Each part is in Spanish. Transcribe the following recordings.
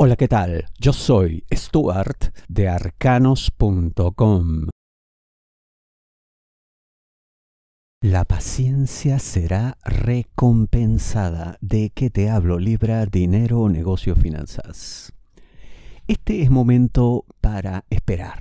Hola, ¿qué tal? Yo soy Stuart de arcanos.com. La paciencia será recompensada. ¿De qué te hablo? Libra, dinero, negocio, finanzas. Este es momento para esperar.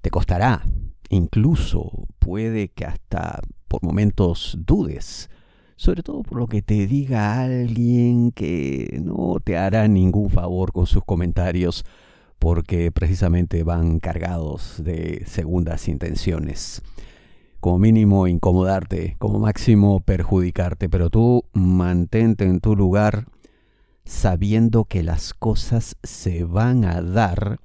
Te costará, incluso puede que hasta por momentos dudes sobre todo por lo que te diga alguien que no te hará ningún favor con sus comentarios, porque precisamente van cargados de segundas intenciones. Como mínimo incomodarte, como máximo perjudicarte, pero tú mantente en tu lugar sabiendo que las cosas se van a dar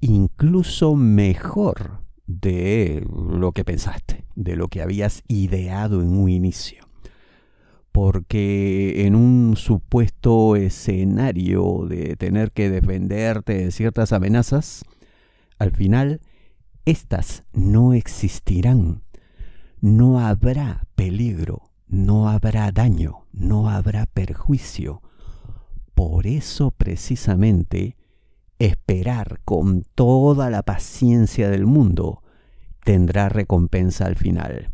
incluso mejor de lo que pensaste, de lo que habías ideado en un inicio porque en un supuesto escenario de tener que defenderte de ciertas amenazas, al final éstas no existirán. No habrá peligro, no habrá daño, no habrá perjuicio. Por eso precisamente esperar con toda la paciencia del mundo tendrá recompensa al final.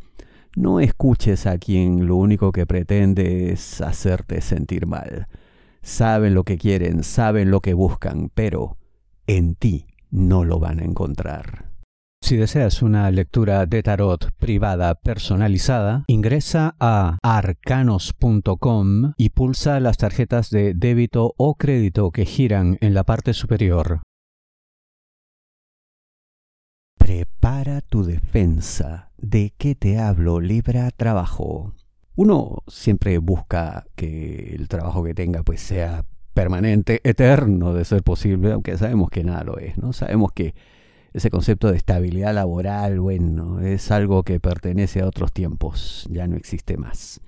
No escuches a quien lo único que pretende es hacerte sentir mal. Saben lo que quieren, saben lo que buscan, pero en ti no lo van a encontrar. Si deseas una lectura de tarot privada personalizada, ingresa a arcanos.com y pulsa las tarjetas de débito o crédito que giran en la parte superior. Prepara tu defensa ¿De qué te hablo? Libra trabajo. Uno siempre busca que el trabajo que tenga pues sea permanente, eterno de ser posible, aunque sabemos que nada lo es, ¿no? Sabemos que ese concepto de estabilidad laboral, bueno, es algo que pertenece a otros tiempos, ya no existe más.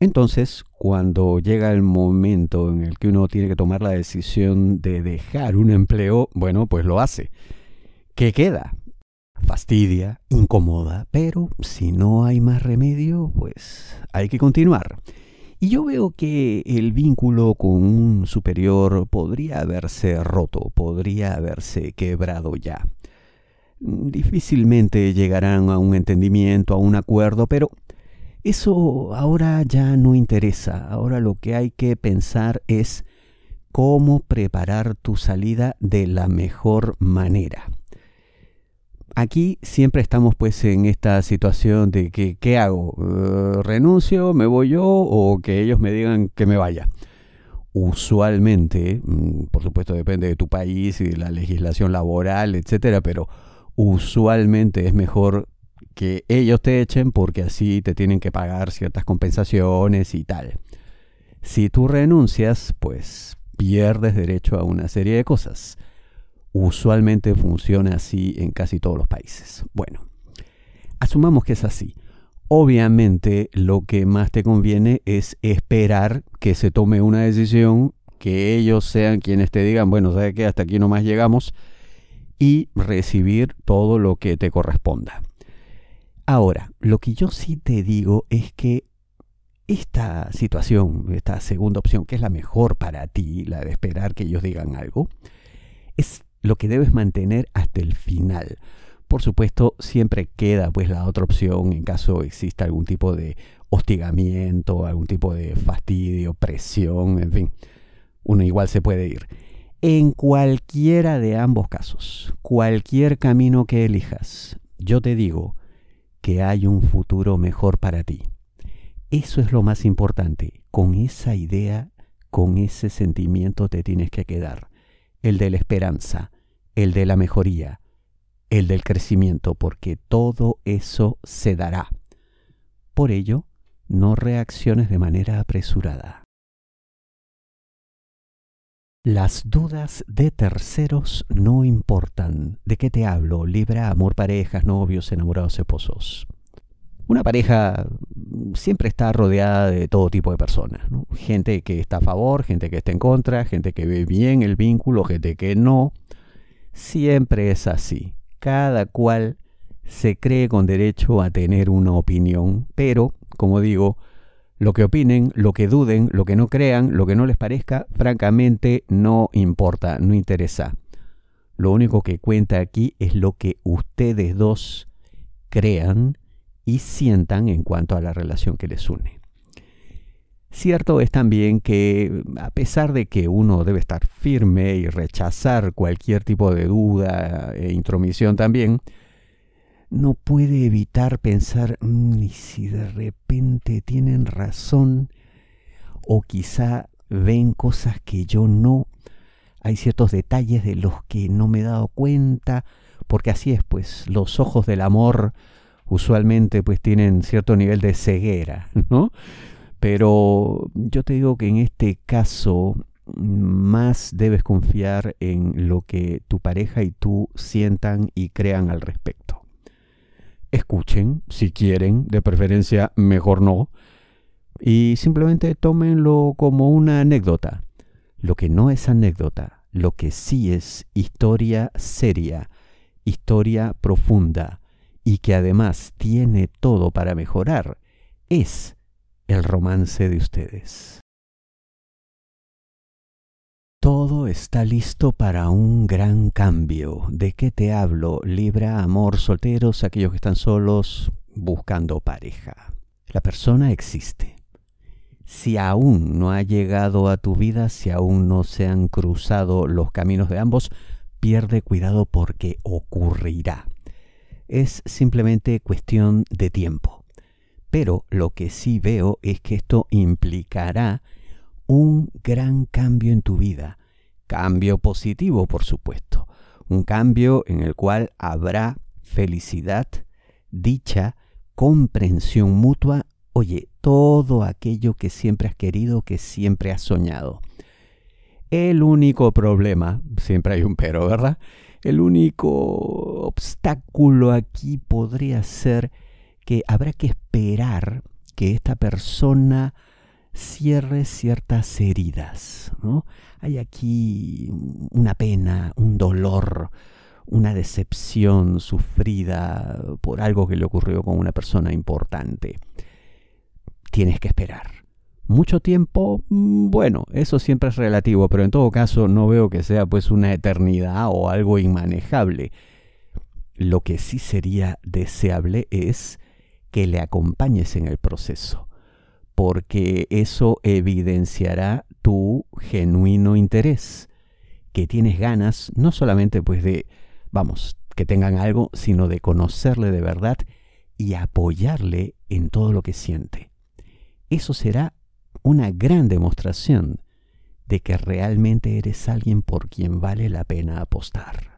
Entonces, cuando llega el momento en el que uno tiene que tomar la decisión de dejar un empleo, bueno, pues lo hace. ¿Qué queda? Fastidia, incomoda, pero si no hay más remedio, pues hay que continuar. Y yo veo que el vínculo con un superior podría haberse roto, podría haberse quebrado ya. Difícilmente llegarán a un entendimiento, a un acuerdo, pero eso ahora ya no interesa. Ahora lo que hay que pensar es cómo preparar tu salida de la mejor manera aquí siempre estamos pues en esta situación de que, ¿qué hago? Eh, ¿Renuncio? ¿Me voy yo? ¿O que ellos me digan que me vaya? Usualmente, mm, por supuesto depende de tu país y de la legislación laboral, etcétera, pero usualmente es mejor que ellos te echen porque así te tienen que pagar ciertas compensaciones y tal. Si tú renuncias, pues pierdes derecho a una serie de cosas usualmente funciona así en casi todos los países. Bueno, asumamos que es así. Obviamente lo que más te conviene es esperar que se tome una decisión, que ellos sean quienes te digan, bueno, ¿sabes qué? Hasta aquí nomás llegamos y recibir todo lo que te corresponda. Ahora, lo que yo sí te digo es que esta situación, esta segunda opción, que es la mejor para ti, la de esperar que ellos digan algo, es lo que debes mantener hasta el final. Por supuesto, siempre queda pues la otra opción en caso exista algún tipo de hostigamiento, algún tipo de fastidio, presión, en fin. Uno igual se puede ir. En cualquiera de ambos casos, cualquier camino que elijas, yo te digo que hay un futuro mejor para ti. Eso es lo más importante. Con esa idea, con ese sentimiento te tienes que quedar el de la esperanza, el de la mejoría, el del crecimiento, porque todo eso se dará. Por ello, no reacciones de manera apresurada. Las dudas de terceros no importan. ¿De qué te hablo? Libra, amor, parejas, novios, enamorados, esposos. Una pareja siempre está rodeada de todo tipo de personas. Gente que está a favor, gente que está en contra, gente que ve bien el vínculo, gente que no. Siempre es así. Cada cual se cree con derecho a tener una opinión, pero, como digo, Lo que opinen, lo que duden, lo que no crean, lo que no les parezca, francamente no importa, no interesa. Lo único que cuenta aquí es lo que ustedes dos crean y sientan en cuanto a la relación que les une. Cierto es también que a pesar de que uno debe estar firme y rechazar cualquier tipo de duda e intromisión también, no puede evitar pensar, mm, ¿y si de repente tienen razón? O quizá ven cosas que yo no. Hay ciertos detalles de los que no me he dado cuenta, porque así es, pues los ojos del amor usualmente pues tienen cierto nivel de ceguera, ¿no? Pero yo te digo que en este caso más debes confiar en lo que tu pareja y tú sientan y crean al respecto. Escuchen, si quieren, de preferencia mejor no, y simplemente tómenlo como una anécdota. Lo que no es anécdota, lo que sí es historia seria, historia profunda, y que además tiene todo para mejorar, es el romance de ustedes. Todo está listo para un gran cambio. ¿De qué te hablo? Libra, amor, solteros, aquellos que están solos buscando pareja. La persona existe. Si aún no ha llegado a tu vida, si aún no se han cruzado los caminos de ambos, pierde cuidado porque ocurrirá. Es simplemente cuestión de tiempo. Pero lo que sí veo es que esto implicará un gran cambio en tu vida. Cambio positivo, por supuesto. Un cambio en el cual habrá felicidad, dicha, comprensión mutua, oye, todo aquello que siempre has querido, que siempre has soñado. El único problema, siempre hay un pero, ¿verdad? El único obstáculo aquí podría ser que habrá que esperar que esta persona cierre ciertas heridas. ¿no? Hay aquí una pena, un dolor, una decepción sufrida por algo que le ocurrió con una persona importante. Tienes que esperar. Mucho tiempo, mm, bueno, eso siempre es relativo, pero en todo caso no veo que sea pues una eternidad o algo inmanejable. Lo que sí sería deseable es que le acompañes en el proceso, porque eso evidenciará tu genuino interés, que tienes ganas no solamente pues de, vamos, que tengan algo, sino de conocerle de verdad y apoyarle en todo lo que siente. Eso será una gran demostración de que realmente eres alguien por quien vale la pena apostar.